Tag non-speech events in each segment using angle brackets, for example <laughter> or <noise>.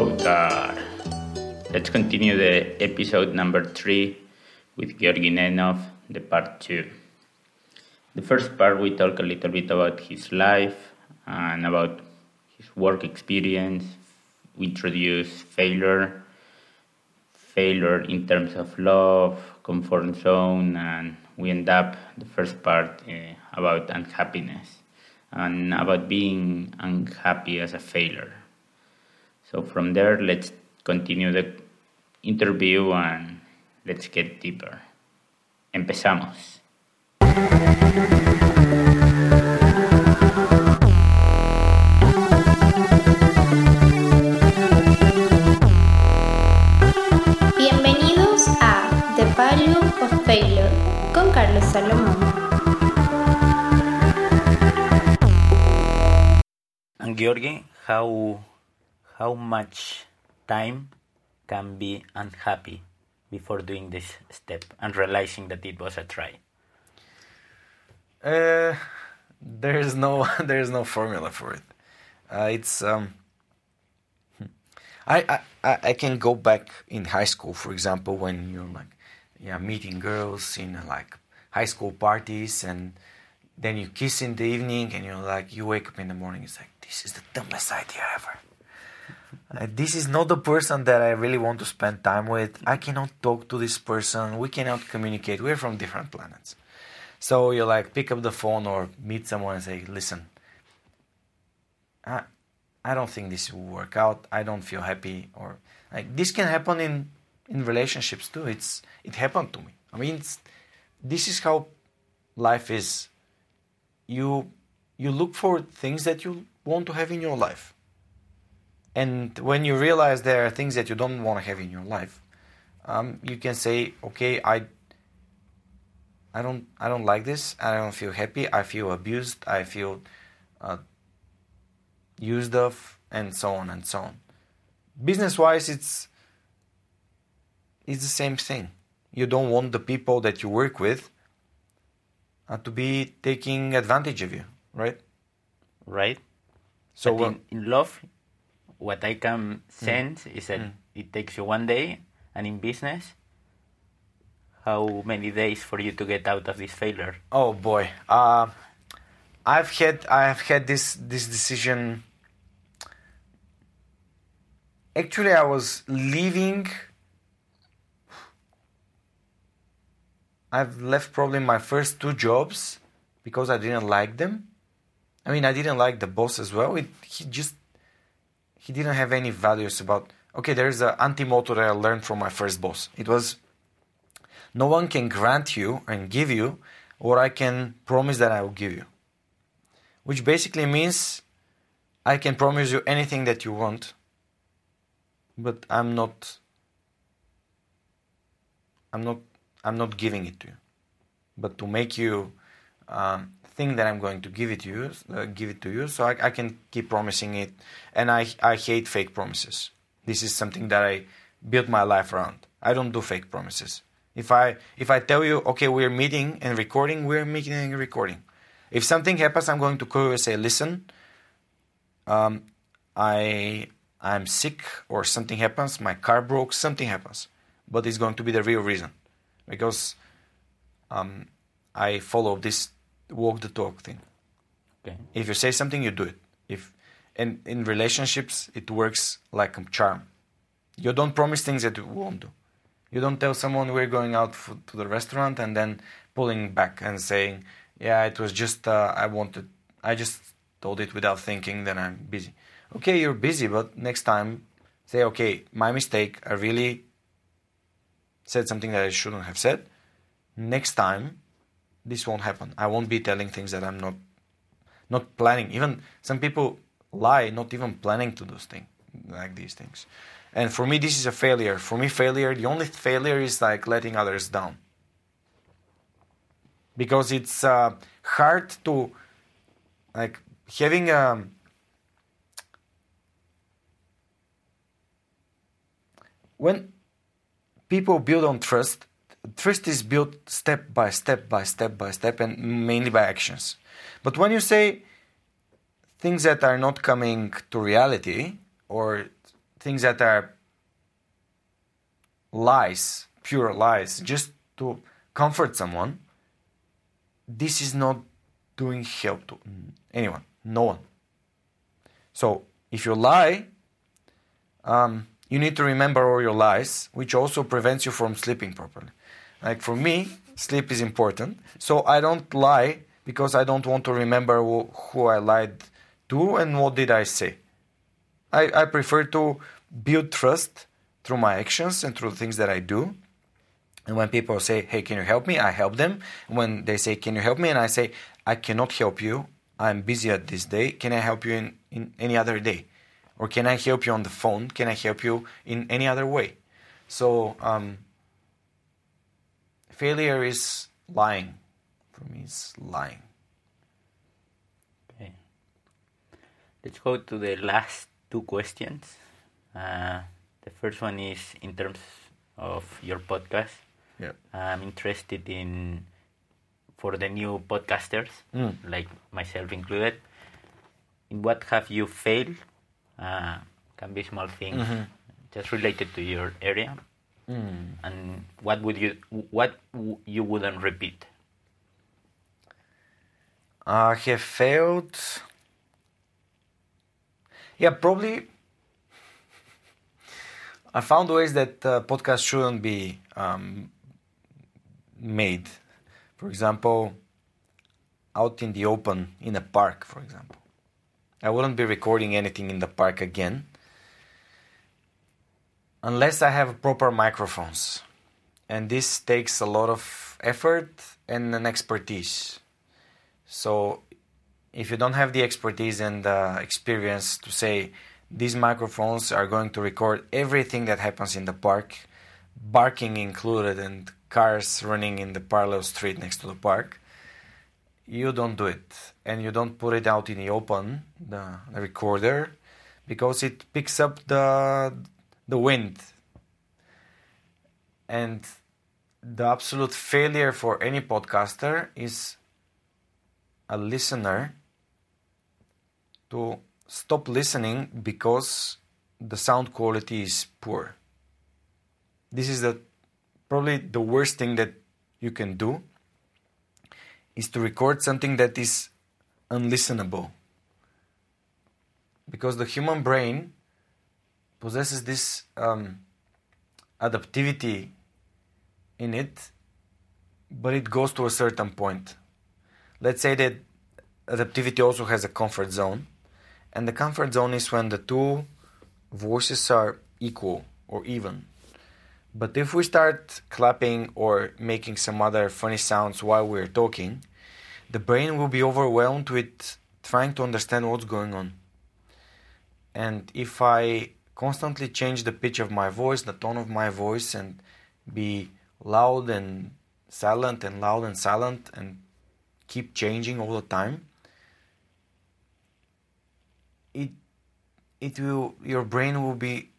Hello there. Let's continue the episode number three with Georgi Nenov, the part two. The first part we talk a little bit about his life and about his work experience. We introduce failure, failure in terms of love, comfort zone, and we end up the first part uh, about unhappiness and about being unhappy as a failure. So from there, let's continue the interview and let's get deeper. Empezamos. Bienvenidos a The Value of Failure con Carlos Salomón. And Georgi, how how much time can be unhappy before doing this step and realizing that it was a try? Uh, there's no <laughs> there's no formula for it. Uh, it's um, I, I I can go back in high school, for example, when you're like yeah meeting girls in like high school parties, and then you kiss in the evening, and you're like you wake up in the morning, it's like this is the dumbest idea ever. Uh, this is not the person that I really want to spend time with. I cannot talk to this person. We cannot communicate. We're from different planets. So you like pick up the phone or meet someone and say, "Listen, I, I don't think this will work out. I don't feel happy." Or like this can happen in in relationships too. It's it happened to me. I mean, this is how life is. You you look for things that you want to have in your life. And when you realize there are things that you don't want to have in your life, um, you can say, "Okay, I I don't I don't like this. I don't feel happy. I feel abused. I feel uh, used of, and so on and so on. Business wise, it's it's the same thing. You don't want the people that you work with uh, to be taking advantage of you, right? Right. So in, in love, what I can sense is that it takes you one day, and in business, how many days for you to get out of this failure? Oh boy, uh, I've had I've had this this decision. Actually, I was leaving. I've left probably my first two jobs because I didn't like them. I mean, I didn't like the boss as well. It, he just he didn't have any values about. Okay, there's an anti-motto that I learned from my first boss. It was no one can grant you and give you what I can promise that I will give you. Which basically means I can promise you anything that you want, but I'm not I'm not I'm not giving it to you. But to make you um, think that I'm going to give it to you, uh, give it to you, so I, I can keep promising it. And I I hate fake promises. This is something that I built my life around. I don't do fake promises. If I if I tell you, okay, we're meeting and recording, we're meeting and recording. If something happens, I'm going to call you and say, listen, um, I I'm sick or something happens, my car broke, something happens, but it's going to be the real reason, because um, I follow this walk the talk thing. Okay. If you say something, you do it. If and in relationships, it works like a charm. You don't promise things that you won't do. You don't tell someone we're going out f- to the restaurant and then pulling back and saying, "Yeah, it was just uh, I wanted. I just told it without thinking that I'm busy." Okay, you're busy, but next time, say, "Okay, my mistake. I really said something that I shouldn't have said. Next time, this won't happen. I won't be telling things that I'm not not planning. Even some people lie, not even planning to do things like these things. And for me, this is a failure. For me, failure, the only failure is like letting others down. Because it's uh, hard to, like, having a. When people build on trust, trust is built step by step by step by step and mainly by actions. But when you say things that are not coming to reality or things that are lies, pure lies, just to comfort someone, this is not doing help to anyone, no one. So if you lie, um, you need to remember all your lies, which also prevents you from sleeping properly. Like for me, sleep is important, so I don't lie because I don't want to remember who, I lied to and what did I say. I, I prefer to build trust through my actions and through the things that I do. And when people say, Hey, can you help me? I help them. When they say, Can you help me? And I say, I cannot help you. I'm busy at this day. Can I help you in, in any other day? Or can I help you on the phone? Can I help you in any other way? So, um, failure is lying. For me, it's lying. Okay. Let's go to the last two questions. Uh, the first one is in terms of your podcast. Yeah. I'm interested in for the new podcasters, Mm. like myself included. In what have you failed? Uh, can be small things, Mhm. just related to your area. Mm. And what would you what w- you wouldn't repeat? I have failed. Yeah, probably. <laughs> I found ways that uh, podcasts shouldn't be um, made. For example, out in the open in a park, for example. I wouldn't be recording anything in the park again unless I have proper microphones. And this takes a lot of effort and an expertise. So, if you don't have the expertise and the experience to say these microphones are going to record everything that happens in the park, barking included, and cars running in the parallel street next to the park, you don't do it. And you don't put it out in the open, the, the recorder, because it picks up the, the wind. And the absolute failure for any podcaster is a listener to stop listening because the sound quality is poor. This is the probably the worst thing that you can do is to record something that is unlistenable. Because the human brain possesses this um, adaptivity in it, but it goes to a certain point. Let's say that adaptivity also has a comfort zone and the comfort zone is when the two voices are equal or even. But if we start clapping or making some other funny sounds while we're talking the brain will be overwhelmed with trying to understand what's going on. And if i constantly change the pitch of my voice the tone of my voice and be loud and silent and loud and silent and keep changing all the time. It it will your brain will be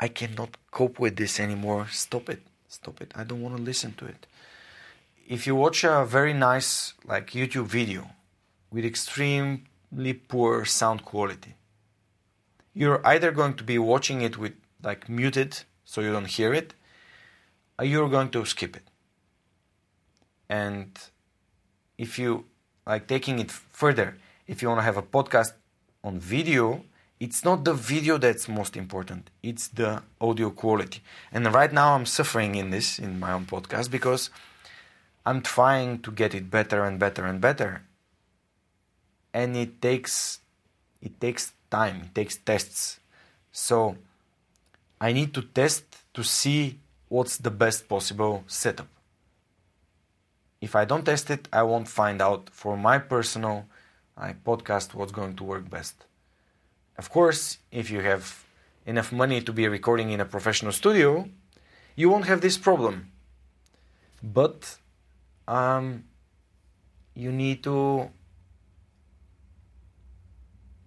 i cannot cope with this anymore. Stop it. Stop it. I don't want to listen to it. If you watch a very nice like youtube video with extremely poor sound quality you're either going to be watching it with like muted so you don't hear it or you're going to skip it and if you like taking it further, if you want to have a podcast on video, it's not the video that's most important. It's the audio quality. And right now I'm suffering in this in my own podcast because I'm trying to get it better and better and better. And it takes it takes time, it takes tests. So I need to test to see what's the best possible setup if I don't test it, I won't find out for my personal like, podcast what's going to work best. Of course, if you have enough money to be recording in a professional studio, you won't have this problem. But um, you need to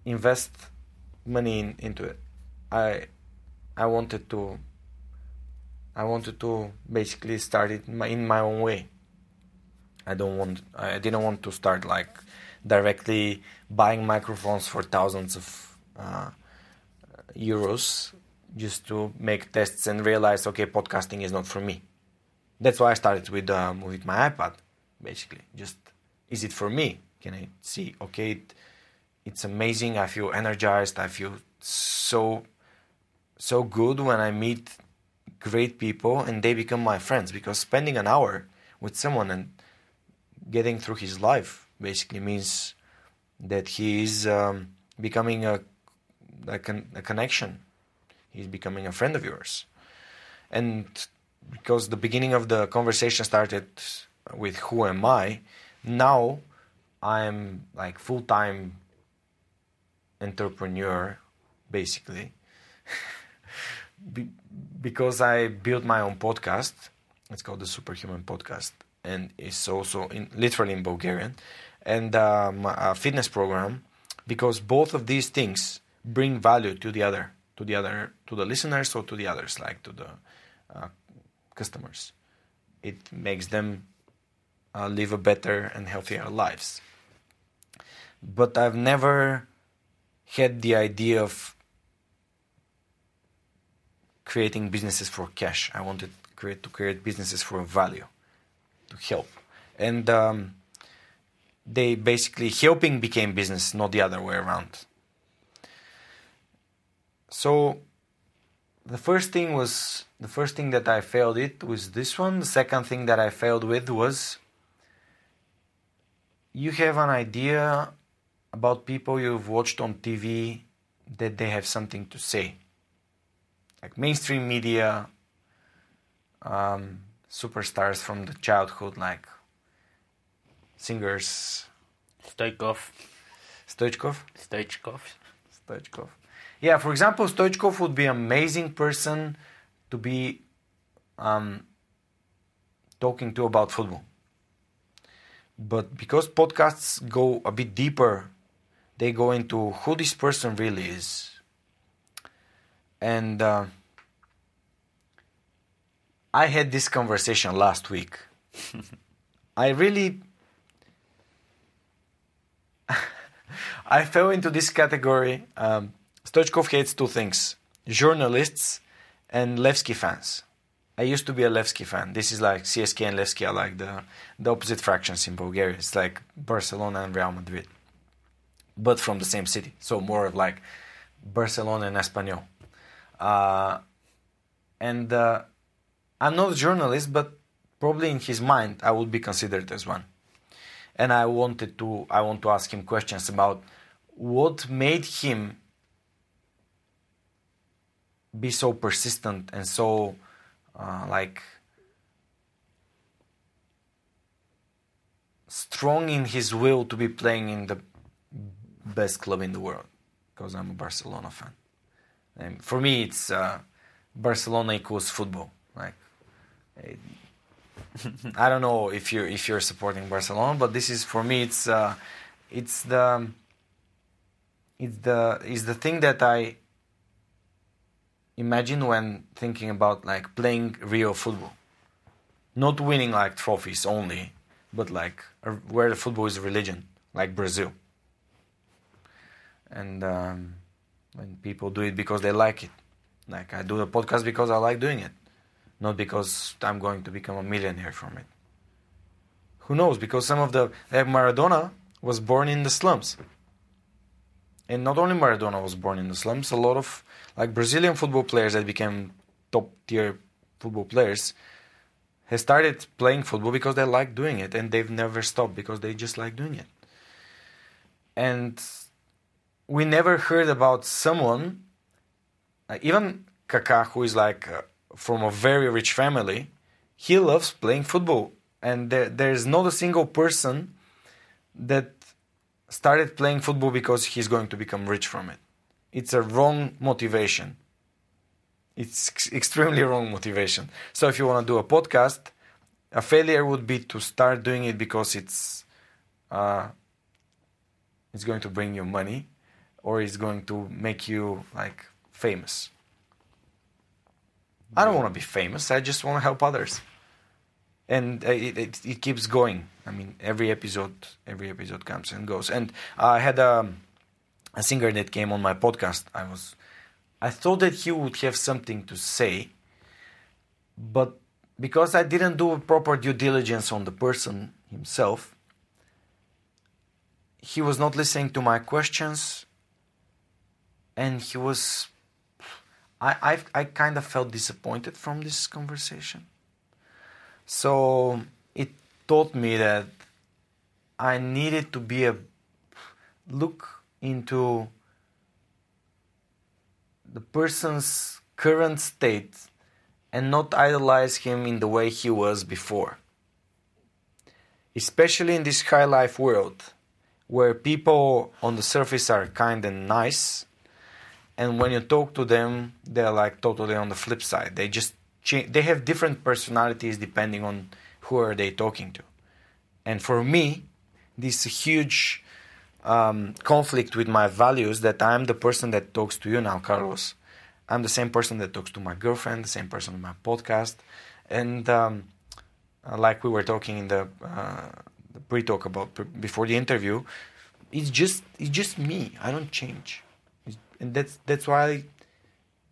invest money in, into it. I I wanted to I wanted to basically start it in my, in my own way. I don't want. I didn't want to start like directly buying microphones for thousands of uh, euros just to make tests and realize, okay, podcasting is not for me. That's why I started with um, with my iPad, basically. Just is it for me? Can I see? Okay, it, it's amazing. I feel energized. I feel so so good when I meet great people and they become my friends because spending an hour with someone and getting through his life basically means that he is um, becoming a, a, a connection. He's becoming a friend of yours. And because the beginning of the conversation started with who am I, now I'm like full time entrepreneur basically. <laughs> Be- because I built my own podcast. It's called the Superhuman Podcast, and it's also in, literally in Bulgarian, and um, a fitness program. Because both of these things bring value to the other, to the other, to the listeners or to the others, like to the uh, customers. It makes them uh, live a better and healthier lives. But I've never had the idea of creating businesses for cash. I wanted create, to create businesses for value, to help. And um, they basically, helping became business, not the other way around. So the first thing was, the first thing that I failed it was this one. The second thing that I failed with was you have an idea about people you've watched on TV that they have something to say like mainstream media um, superstars from the childhood, like singers. Stoikov. Stoichkov? Stoichkov. Stoichkov. Yeah, for example, Stoichkov would be an amazing person to be um, talking to about football. But because podcasts go a bit deeper, they go into who this person really is and uh, I had this conversation last week. <laughs> I really. <laughs> I fell into this category. Um, Stoichkov hates two things journalists and Levski fans. I used to be a Levski fan. This is like CSK and Levski are like the, the opposite fractions in Bulgaria. It's like Barcelona and Real Madrid, but from the same city. So more of like Barcelona and Espanyol. Uh, and uh, I'm not a journalist, but probably in his mind I would be considered as one. And I wanted to I want to ask him questions about what made him be so persistent and so uh, like strong in his will to be playing in the best club in the world because I'm a Barcelona fan. And for me, it's uh, Barcelona equals football. Like, <laughs> I don't know if you if you're supporting Barcelona, but this is for me. It's uh, it's the it's the it's the thing that I imagine when thinking about like playing real football, not winning like trophies only, but like where the football is a religion, like Brazil. And um, when people do it because they like it. Like I do the podcast because I like doing it, not because I'm going to become a millionaire from it. Who knows? Because some of the like Maradona was born in the slums, and not only Maradona was born in the slums. A lot of like Brazilian football players that became top tier football players have started playing football because they like doing it, and they've never stopped because they just like doing it. And we never heard about someone, uh, even Kaká, who is like uh, from a very rich family, he loves playing football. And there, there's not a single person that started playing football because he's going to become rich from it. It's a wrong motivation. It's ex- extremely wrong motivation. So if you want to do a podcast, a failure would be to start doing it because it's uh, it's going to bring you money or it's going to make you like famous. I don't want to be famous. I just want to help others, and uh, it, it, it keeps going. I mean, every episode, every episode comes and goes. And I had a, a singer that came on my podcast. I was I thought that he would have something to say, but because I didn't do a proper due diligence on the person himself, he was not listening to my questions and he was I, I, I kind of felt disappointed from this conversation. So it taught me that I needed to be a look into the person's current state and not idolize him in the way he was before. Especially in this high life world where people on the surface are kind and nice and when you talk to them they're like totally on the flip side. They just change they have different personalities depending on who are they talking to. And for me this huge um, conflict with my values that i'm the person that talks to you now carlos. I'm the same person that talks to my girlfriend the same person on my podcast. And um, uh, like we were talking in the, uh, the pre-talk about before the interview it's just it's just me. I don't change and that's that's why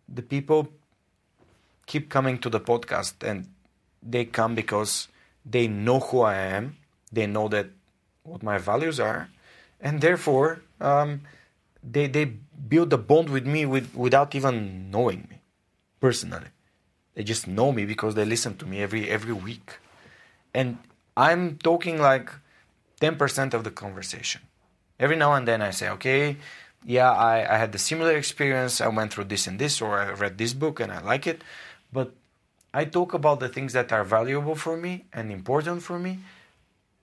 the people keep coming to the podcast and they come because they know who I am, they know that what my values are, and therefore um, they they build a bond with me with, without even knowing me personally. They just know me because they listen to me every every week, and I'm talking like ten percent of the conversation. Every now and then I say, okay, yeah, I, I had the similar experience. I went through this and this, or I read this book and I like it. But I talk about the things that are valuable for me and important for me.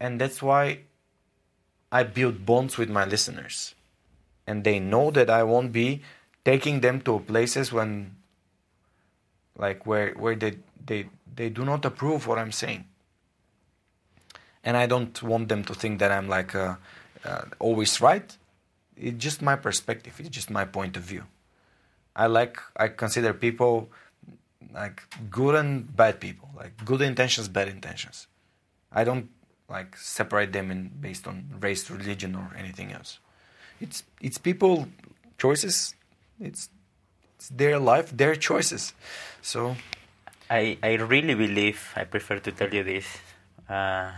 And that's why I build bonds with my listeners. And they know that I won't be taking them to places when, like, where, where they, they, they do not approve what I'm saying. And I don't want them to think that I'm like uh, uh, always right it's just my perspective. It's just my point of view. I like I consider people like good and bad people, like good intentions, bad intentions. I don't like separate them in based on race, religion, or anything else. It's it's people choices. It's it's their life, their choices. So, I I really believe I prefer to tell you this. Uh,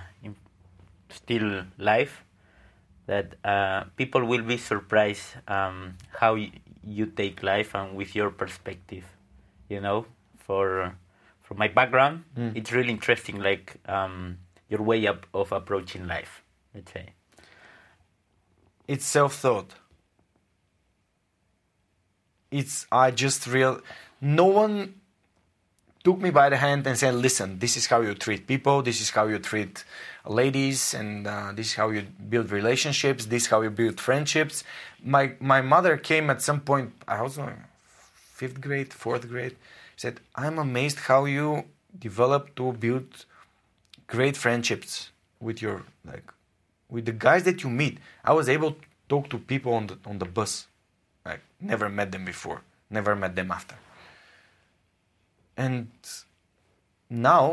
still life that uh, people will be surprised um, how y- you take life and with your perspective. You know, for from my background, mm. it's really interesting, like um, your way up of approaching life. Let's say it's self-thought. It's I just real. No one took me by the hand and said, "Listen, this is how you treat people. This is how you treat ladies, and uh, this is how you build relationships. This is how you build friendships." My my mother came at some point. I was in fifth grade, fourth grade. Said, "I'm amazed how you develop to build great friendships with your like with the guys that you meet." I was able to talk to people on the on the bus. Like never met them before, never met them after and now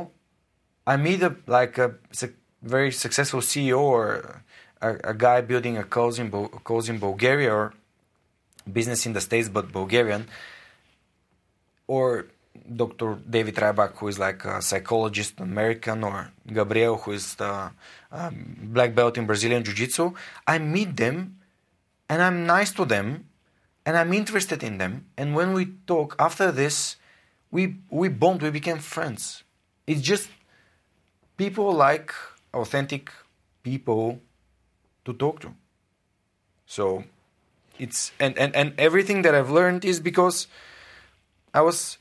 I meet a like a, a very successful CEO or a, a, guy building a cause in, cause in Bulgaria or business in the States but Bulgarian or Dr. David Rybak, who is like a psychologist American, or Gabriel, who is the um, black belt in Brazilian Jiu Jitsu. I meet them and I'm nice to them and I'm interested in them. And when we talk after this, we we bond, we became friends. It's just people like authentic people to talk to. So it's and, and, and everything that I've learned is because I was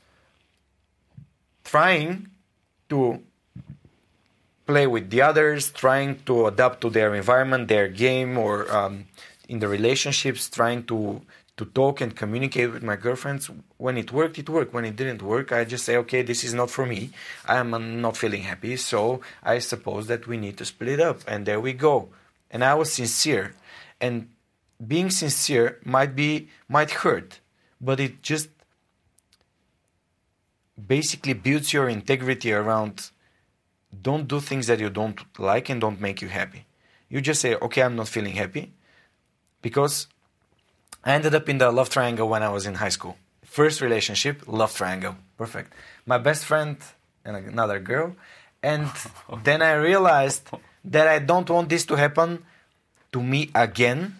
trying to play with the others, trying to adapt to their environment, their game, or um, in the relationships, trying to to talk and communicate with my girlfriends. When it worked, it worked. When it didn't work, I just say, okay, this is not for me. I'm not feeling happy. So I suppose that we need to split up. And there we go. And I was sincere. And being sincere might be, might hurt, but it just basically builds your integrity around don't do things that you don't like and don't make you happy. You just say, okay, I'm not feeling happy because I ended up in the love triangle when I was in high school. First relationship, love triangle, perfect. My best friend and another girl, and <laughs> then I realized that I don't want this to happen to me again.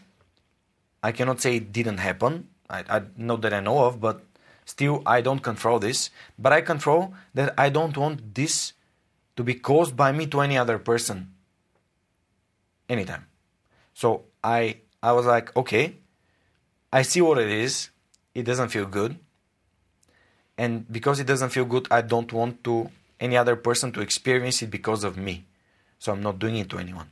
I cannot say it didn't happen. I, I not that I know of, but still I don't control this. But I control that I don't want this to be caused by me to any other person anytime. So I I was like, okay, I see what it is. It doesn't feel good. And because it doesn't feel good, I don't want to any other person to experience it because of me. So I'm not doing it to anyone.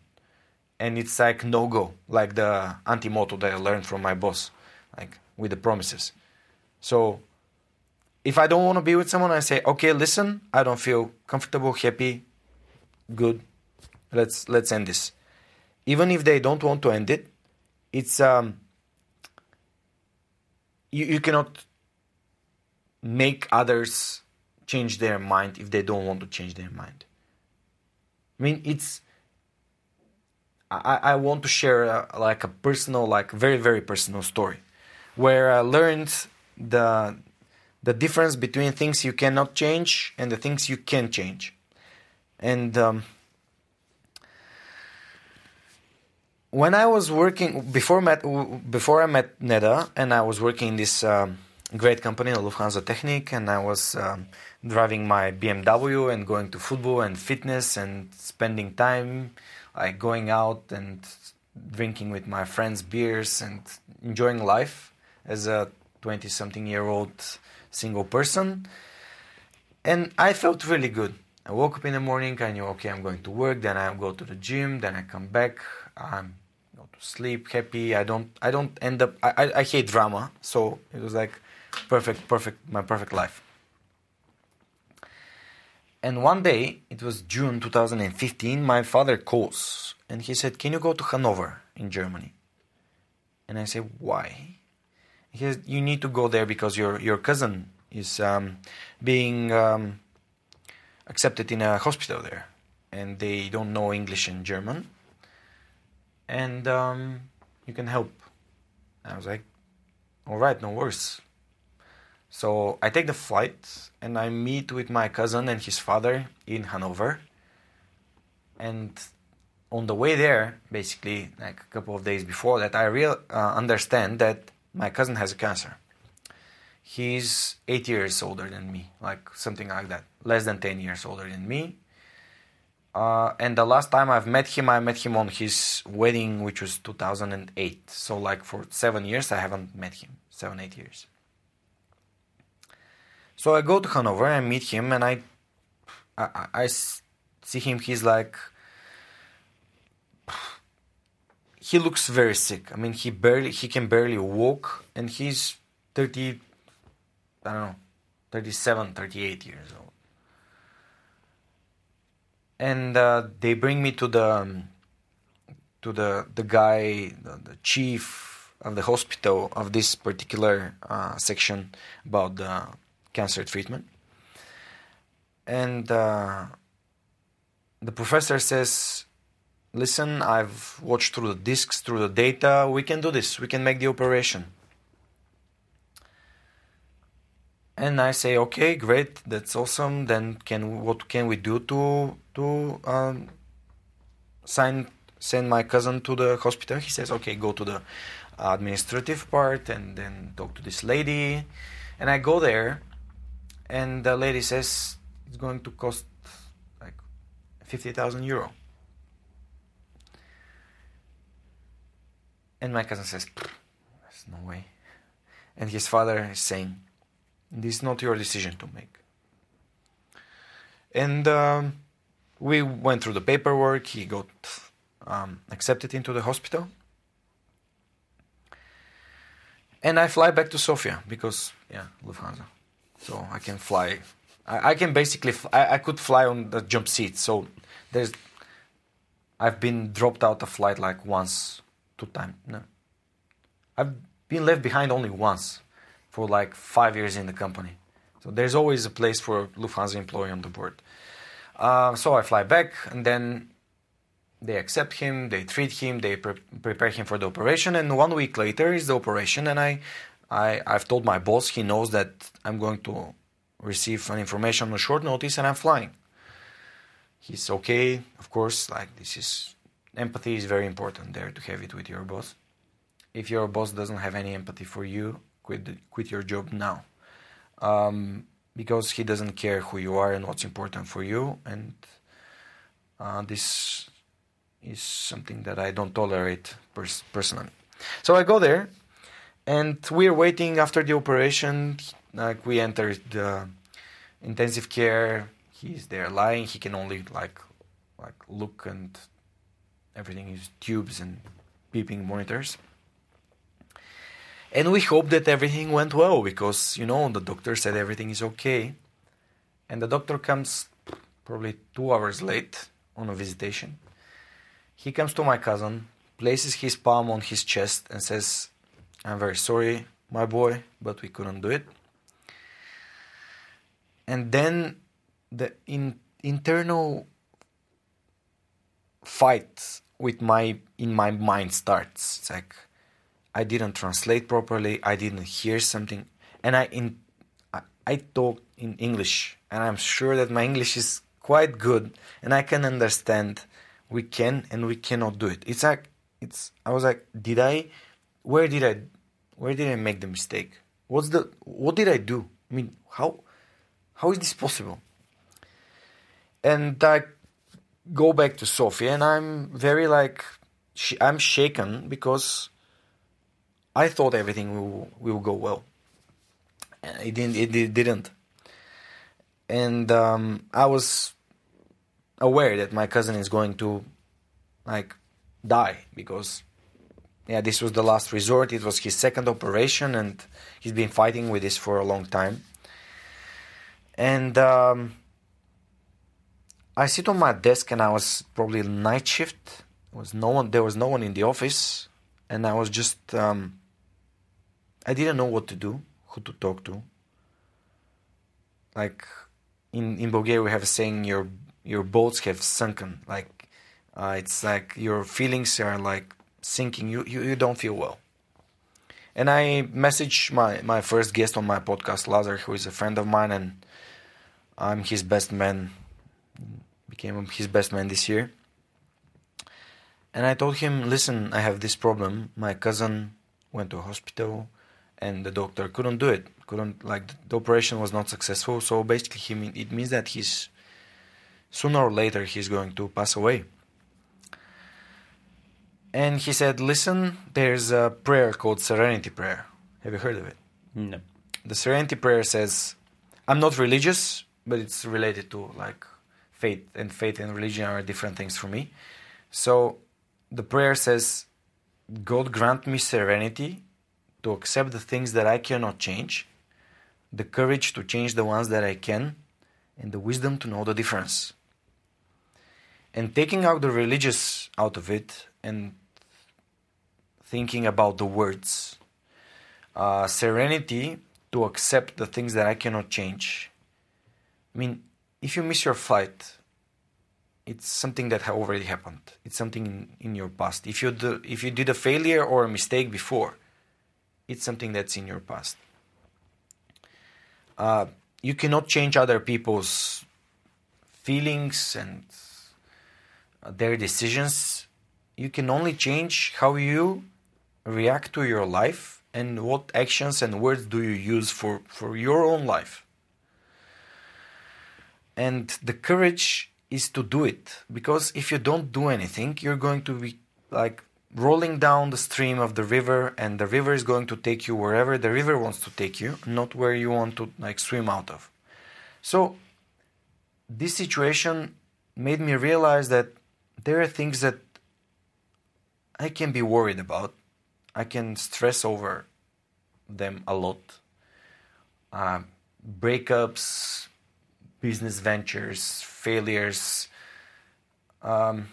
And it's like no go, like the anti motto that I learned from my boss, like with the promises. So if I don't want to be with someone, I say, okay, listen, I don't feel comfortable, happy, good. Let's let's end this. Even if they don't want to end it, it's um you, you cannot make others change their mind if they don't want to change their mind. I mean, it's. I, I want to share a, like a personal, like very very personal story, where I learned the the difference between things you cannot change and the things you can change, and. Um, when I was working before met before I met Neda and I was working in this um, great company, Lufthansa Technik, and I was um, driving my BMW and going to football and fitness and spending time, like going out and drinking with my friends beers and enjoying life as a 20 something year old single person. And I felt really good. I woke up in the morning, I knew, okay, I'm going to work, then I go to the gym, then I come back, I go to sleep happy. I don't, I don't end up, I, I, I hate drama. So it was like perfect, perfect, my perfect life. And one day, it was June 2015, my father calls and he said, Can you go to Hanover in Germany? And I said, Why? He said, You need to go there because your, your cousin is um, being um, accepted in a hospital there. And they don't know English and German. And um, you can help. I was like, All right, no worries. So I take the flight and I meet with my cousin and his father in Hanover. And on the way there, basically, like a couple of days before that, I real uh, understand that my cousin has a cancer. He's eight years older than me, like something like that, less than ten years older than me. Uh, and the last time I've met him, I met him on his wedding, which was 2008. So, like for seven years, I haven't met him. Seven, eight years. So I go to Hanover, I meet him, and I, I, I see him. He's like, he looks very sick. I mean, he barely, he can barely walk, and he's 30, I don't know, 37, 38 years old. And uh, they bring me to the, um, to the the guy, the, the chief of the hospital of this particular uh, section about the cancer treatment. And uh, the professor says, Listen, I've watched through the discs, through the data. We can do this. We can make the operation. And I say, okay, great, that's awesome. Then can what can we do to to um, sign send my cousin to the hospital? He says, okay, go to the administrative part and then talk to this lady. And I go there, and the lady says it's going to cost like 50,000 euro. And my cousin says, there's no way. And his father is saying, this is not your decision to make. And um, we went through the paperwork. He got um, accepted into the hospital. And I fly back to Sofia because, yeah, Lufthansa so I can fly. I, I can basically I, I could fly on the jump seat. So there's I've been dropped out of flight like once, two times. No, I've been left behind only once for like five years in the company. So there's always a place for Lufthansa employee on the board. Uh, so I fly back, and then they accept him, they treat him, they pre- prepare him for the operation, and one week later is the operation, and I I, I've told my boss, he knows that I'm going to receive an information on short notice and I'm flying. He's okay, of course, like this is empathy is very important there to have it with your boss. If your boss doesn't have any empathy for you, quit quit your job now, um, because he doesn't care who you are and what's important for you, and uh, this is something that I don't tolerate pers- personally. So I go there, and we're waiting after the operation. Like we enter the intensive care. He's there lying. He can only like like look and everything is tubes and beeping monitors. And we hope that everything went well because you know the doctor said everything is okay. And the doctor comes probably two hours late on a visitation. He comes to my cousin, places his palm on his chest, and says, I'm very sorry, my boy, but we couldn't do it. And then the in, internal fight with my in my mind starts. It's like I didn't translate properly. I didn't hear something, and I in I, I talk in English, and I'm sure that my English is quite good, and I can understand. We can and we cannot do it. It's like it's. I was like, did I? Where did I? Where did I make the mistake? What's the? What did I do? I mean, how? How is this possible? And I go back to Sofia, and I'm very like, I'm shaken because I thought everything will will go well. It didn't. It, it didn't. And um, I was aware that my cousin is going to like die because yeah this was the last resort it was his second operation and he's been fighting with this for a long time and um, i sit on my desk and i was probably night shift there was no one there was no one in the office and i was just um, i didn't know what to do who to talk to like in in bulgaria we have a saying your your boats have sunken. Like uh, it's like your feelings are like sinking. You, you you don't feel well. And I messaged my my first guest on my podcast, Lazar, who is a friend of mine, and I'm his best man. Became his best man this year. And I told him, listen, I have this problem. My cousin went to hospital, and the doctor couldn't do it. Couldn't like the operation was not successful. So basically, he it means that he's sooner or later he's going to pass away. And he said, Listen, there's a prayer called Serenity Prayer. Have you heard of it? No. The Serenity Prayer says, I'm not religious, but it's related to like faith, and faith and religion are different things for me. So the prayer says, God grant me serenity to accept the things that I cannot change, the courage to change the ones that I can, and the wisdom to know the difference. And taking out the religious out of it and thinking about the words, uh, serenity to accept the things that I cannot change. I mean, if you miss your flight, it's something that already happened. It's something in, in your past. If you do, if you did a failure or a mistake before, it's something that's in your past. Uh, you cannot change other people's feelings and uh, their decisions. You can only change how you react to your life and what actions and words do you use for, for your own life. And the courage is to do it because if you don't do anything, you're going to be like rolling down the stream of the river and the river is going to take you wherever the river wants to take you not where you want to like swim out of. So this situation made me realize that there are things that i can be worried about. I can stress over them a lot. Uh, breakups business ventures failures um,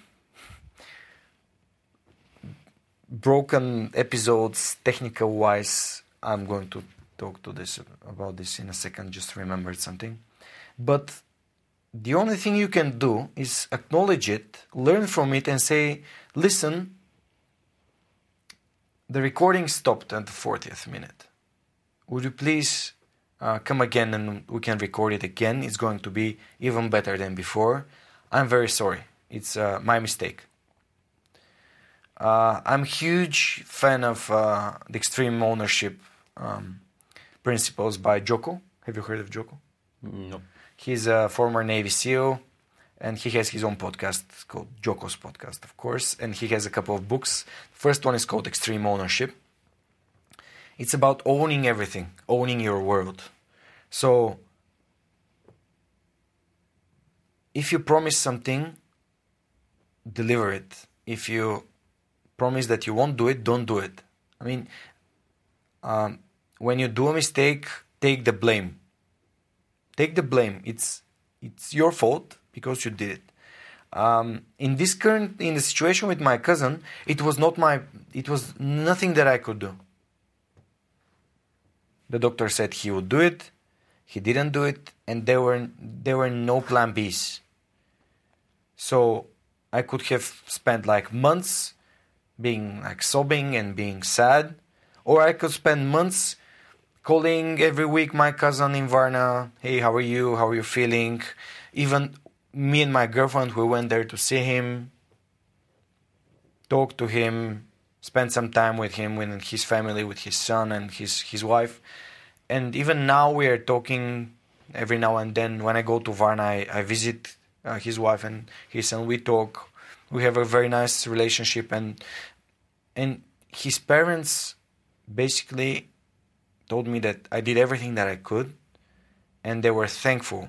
broken episodes technical wise i'm going to talk to this about this in a second just remembered something but the only thing you can do is acknowledge it learn from it and say listen the recording stopped at the 40th minute would you please uh, come again and we can record it again? It's going to be even better than before. I'm very sorry. It's uh, my mistake. Uh, I'm a huge fan of uh, the extreme ownership um, principles by Jocko. Have you heard of Jocko? No. He's a former Navy SEAL, and he has his own podcast called Jocko's Podcast, of course. And he has a couple of books. First one is called Extreme Ownership. It's about owning everything, owning your world. So, if you promise something, deliver it. If you promise that you won't do it, don't do it. I mean, um, when you do a mistake, take the blame. Take the blame. It's it's your fault because you did it. Um, in this current in the situation with my cousin, it was not my. It was nothing that I could do. The doctor said he would do it. He didn't do it, and there were there were no plan Bs. So I could have spent like months being like sobbing and being sad, or I could spend months calling every week my cousin in Varna. Hey, how are you? How are you feeling? Even me and my girlfriend, we went there to see him, talk to him, spend some time with him, with his family, with his son and his his wife. And even now we are talking every now and then. When I go to Varna, I, I visit uh, his wife and his son. We talk. We have a very nice relationship, and and his parents basically told me that I did everything that I could, and they were thankful.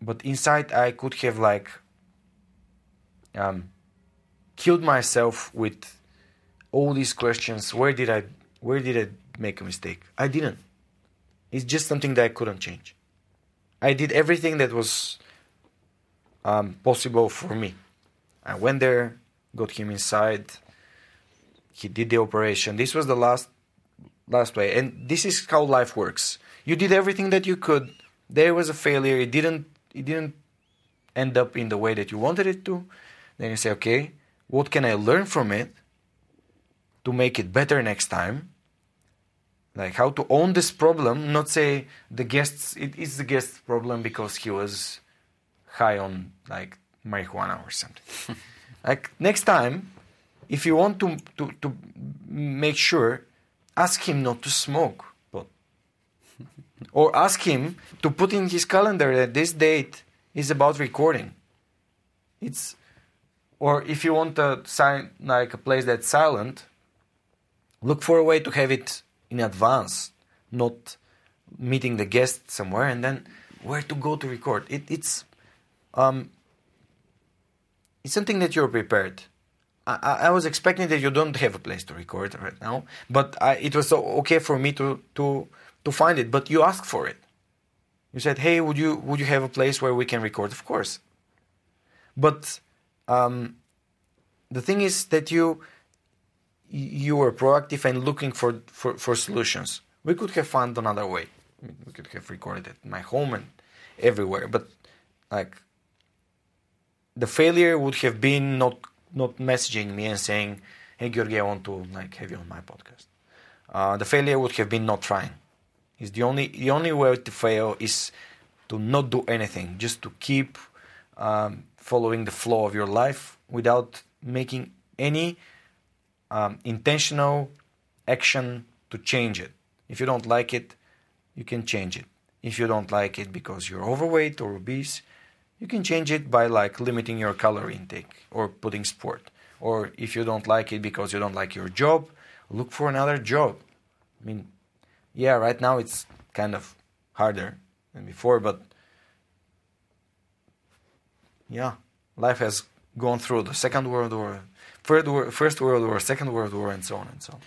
But inside, I could have like um, killed myself with all these questions. Where did I? Where did I make a mistake? I didn't. It's just something that I couldn't change. I did everything that was um, possible for me. I went there, got him inside. He did the operation. This was the last last way, and this is how life works. You did everything that you could. There was a failure. It didn't. It didn't end up in the way that you wanted it to. Then you say, okay, what can I learn from it to make it better next time? Like how to own this problem, not say the guests. It is the guest's problem because he was high on like marijuana or something. <laughs> like next time, if you want to to to make sure, ask him not to smoke pot, <laughs> or ask him to put in his calendar that this date is about recording. It's or if you want a sign like a place that's silent, look for a way to have it in advance, not meeting the guest somewhere and then where to go to record. It, it's um, it's something that you're prepared. I, I was expecting that you don't have a place to record right now, but I, it was okay for me to, to to find it. But you asked for it. You said, "Hey, would you would you have a place where we can record?" Of course. But um, the thing is that you you were proactive and looking for, for, for solutions. We could have found another way. We could have recorded at my home and everywhere, but like the failure would have been not not messaging me and saying, "Hey, Georgi, I want to like have you on my podcast." Uh, the failure would have been not trying. Is the only the only way to fail is to not do anything, just to keep um, following the flow of your life without making any um, intentional action to change it. If you don't like it, you can change it. If you don't like it because you're overweight or obese, you can change it by like limiting your calorie intake or putting sport. Or if you don't like it because you don't like your job, look for another job. I mean, yeah, right now it's kind of harder than before, but yeah, life has gone through the Second World War, First World, First World War, Second World War, and so on and so on.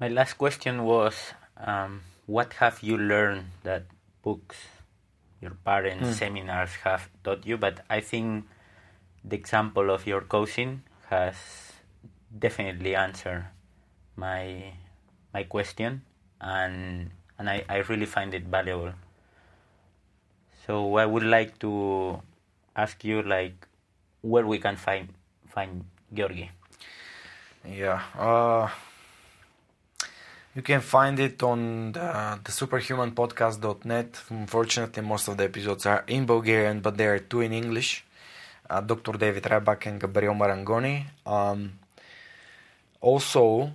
My last question was, um, what have you learned that books, your parents, Mm. seminars have taught you? But I think the example of your cousin has definitely answered my my question, and and I, I really find it valuable. So I would like to ask you like where we can find find Georgi. Yeah. Uh, You can find it on the, the superhumanpodcast.net. Unfortunately, most of the episodes are in Bulgarian, but there are two in English. Uh, Dr. David Rybak and Gabriel Marangoni. Um, also,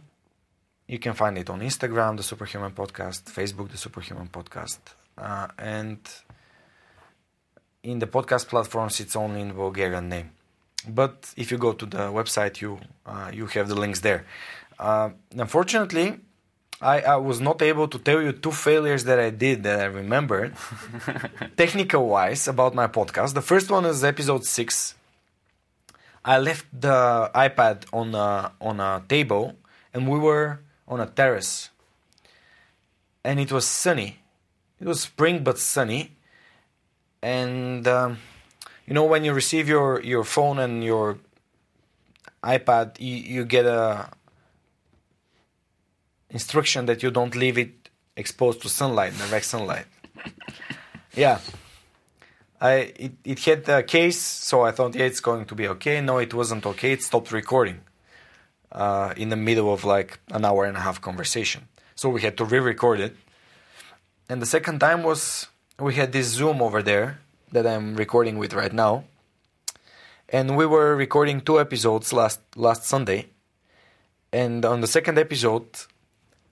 you can find it on Instagram, the Superhuman Podcast, Facebook, the Superhuman Podcast, uh, and in the podcast platforms, it's only in Bulgarian name. But if you go to the website, you uh, you have the links there. Uh, unfortunately, I, I was not able to tell you two failures that I did that I remembered, <laughs> technical wise, about my podcast. The first one is episode six. I left the iPad on a, on a table, and we were on a terrace, and it was sunny. It was spring but sunny, and um, you know when you receive your your phone and your iPad, you, you get a instruction that you don't leave it exposed to sunlight, direct sunlight. yeah. I it, it had a case, so I thought, yeah, it's going to be okay. No, it wasn't okay. It stopped recording uh, in the middle of like an hour and a half conversation. So we had to re-record it. And the second time was we had this Zoom over there that I'm recording with right now, and we were recording two episodes last last Sunday. And on the second episode,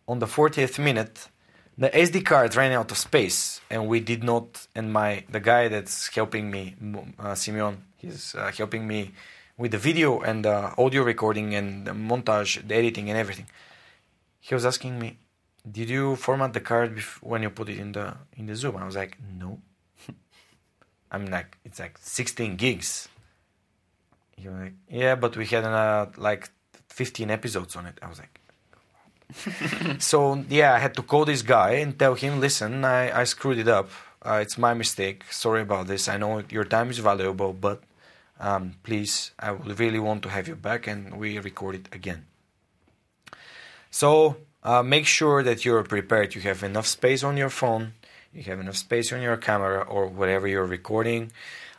on the 40th minute, the SD card ran out of space, and we did not. And my the guy that's helping me, uh, Simeon, he's uh, helping me with the video and the audio recording and the montage, the editing, and everything. He was asking me, "Did you format the card when you put it in the in the Zoom?" I was like, "No." <laughs> I'm like, "It's like 16 gigs." He was like, "Yeah, but we had uh, like 15 episodes on it." I was like, <laughs> so yeah, I had to call this guy and tell him, listen, I, I screwed it up. Uh, it's my mistake. Sorry about this. I know your time is valuable, but um, please, I would really want to have you back and we record it again. So uh, make sure that you're prepared. You have enough space on your phone, you have enough space on your camera or whatever you're recording.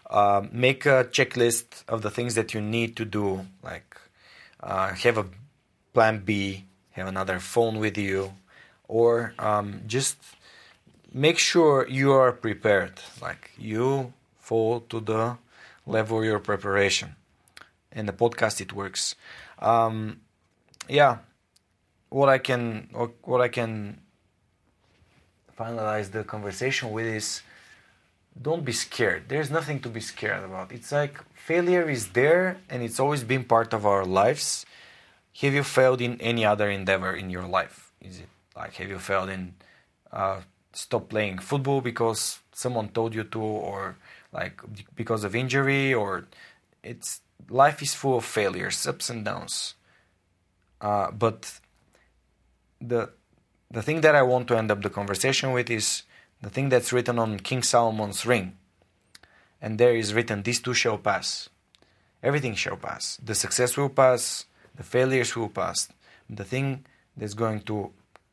Uh, make a checklist of the things that you need to do, like uh, have a plan B, have another phone with you, or um, just make sure you are prepared. Like you fall to the level of your preparation. In the podcast, it works. Um, yeah, what I can what I can finalize the conversation with is don't be scared. There's nothing to be scared about. It's like failure is there and it's always been part of our lives. Have you failed in any other endeavor in your life? Is it like have you failed in uh, stop playing football because someone told you to, or like because of injury, or it's life is full of failures, ups and downs. Uh, but the the thing that I want to end up the conversation with is the thing that's written on King Solomon's ring. And there is written, These two shall pass. Everything shall pass. The success will pass, the failures will pass. The thing that's going to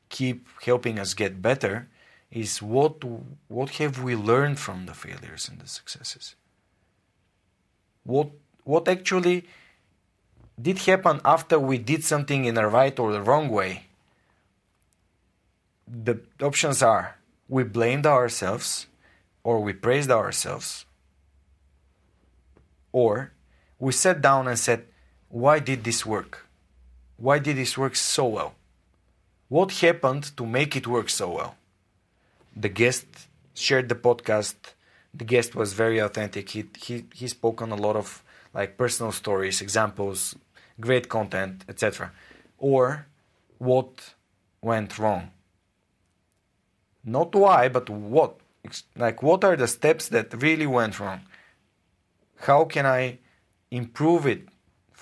keep helping us get better is what, what have we learned from the failures and the successes? What, what actually did happen after we did something in the right or the wrong way? The options are we blamed ourselves, or we praised ourselves, or we sat down and said, Why did this work? Why did this work so well? What happened to make it work so well? The guest shared the podcast. The guest was very authentic. He, he, he spoke on a lot of like personal stories, examples, great content, etc. Or what went wrong? not why, but what. Like, what are the steps that really went wrong? How can I improve it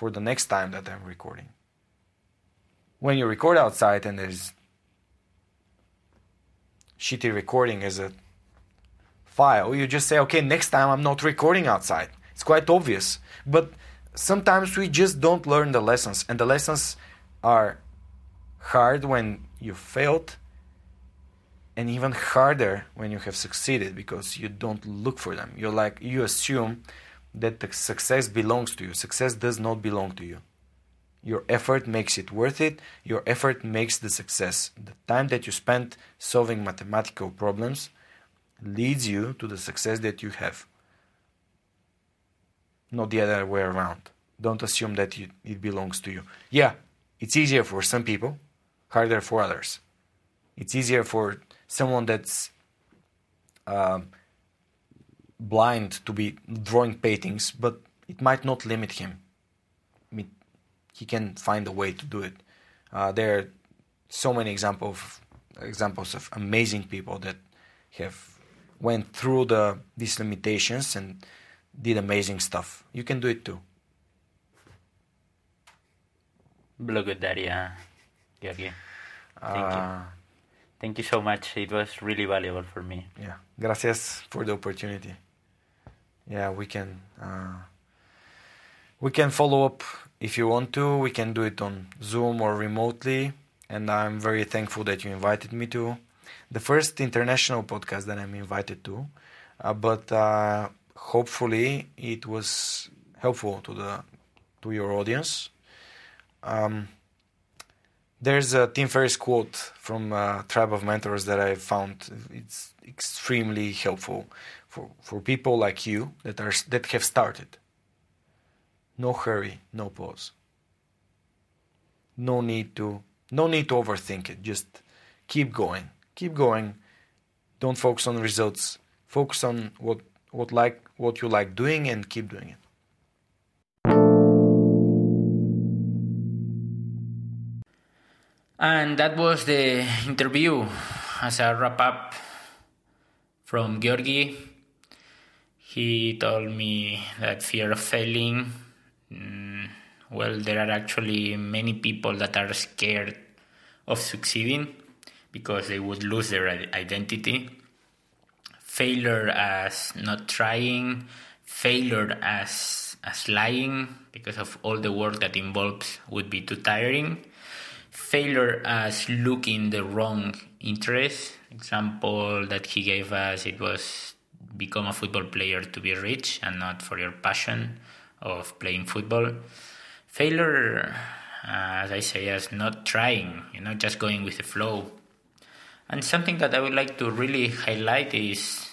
for the next time that I'm recording? When you record outside and there's shitty recording as a file, you just say, okay, next time I'm not recording outside. It's quite obvious. But sometimes we just don't learn the lessons, and the lessons are hard when you failed and even harder when you have succeeded because you don't look for them. You're like you assume that success belongs to you. Success does not belong to you. Your effort makes it worth it. Your effort makes the success. The time that you spend solving mathematical problems leads you to the success that you have. Not the other way around. Don't assume that you, it belongs to you. Yeah, it's easier for some people, harder for others. It's easier for someone that's um, blind to be drawing paintings, but it might not limit him. I mean, he can find a way to do it. Uh, there are so many examples examples of amazing people that have went through the these limitations and did amazing stuff. You can do it too. Daddy, uh, Thank you. Uh, Thank you so much. It was really valuable for me. yeah, gracias for the opportunity. Yeah, we can uh, we can follow up if you want to. We can do it on Zoom or remotely, and I'm very thankful that you invited me to the first international podcast that I'm invited to. Uh, but uh, hopefully, it was helpful to the to your audience. Um, there's a Tim Ferriss quote from uh, Tribe of Mentors that I found. It's extremely helpful for, for people like you that are that have started. No hurry, no pause. No need to no need to overthink it. Just keep going. Keep going. Don't focus on results. Focus on what what like what you like doing and keep doing it. And that was the interview as a wrap up from Georgi. He told me that fear of failing, mm, well, there are actually many people that are scared of succeeding because they would lose their identity. Failure as not trying, failure as, as lying because of all the work that involves would be too tiring failure as looking the wrong interest. Example that he gave us it was become a football player to be rich and not for your passion of playing football. Failure, uh, as I say, as not trying, you know, just going with the flow. And something that I would like to really highlight is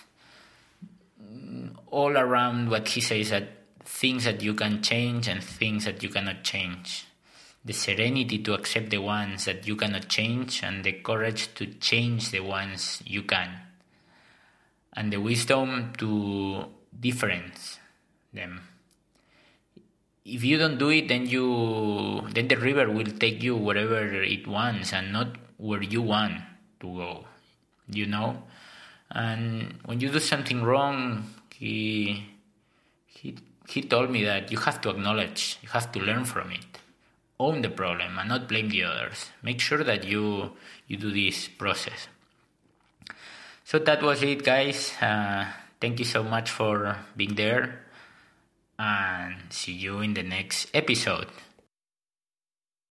all around what he says that things that you can change and things that you cannot change the serenity to accept the ones that you cannot change and the courage to change the ones you can and the wisdom to difference them if you don't do it then you then the river will take you wherever it wants and not where you want to go you know and when you do something wrong he he he told me that you have to acknowledge you have to learn from it own the problem and not blame the others. Make sure that you you do this process. So that was it, guys. Uh, thank you so much for being there, and see you in the next episode.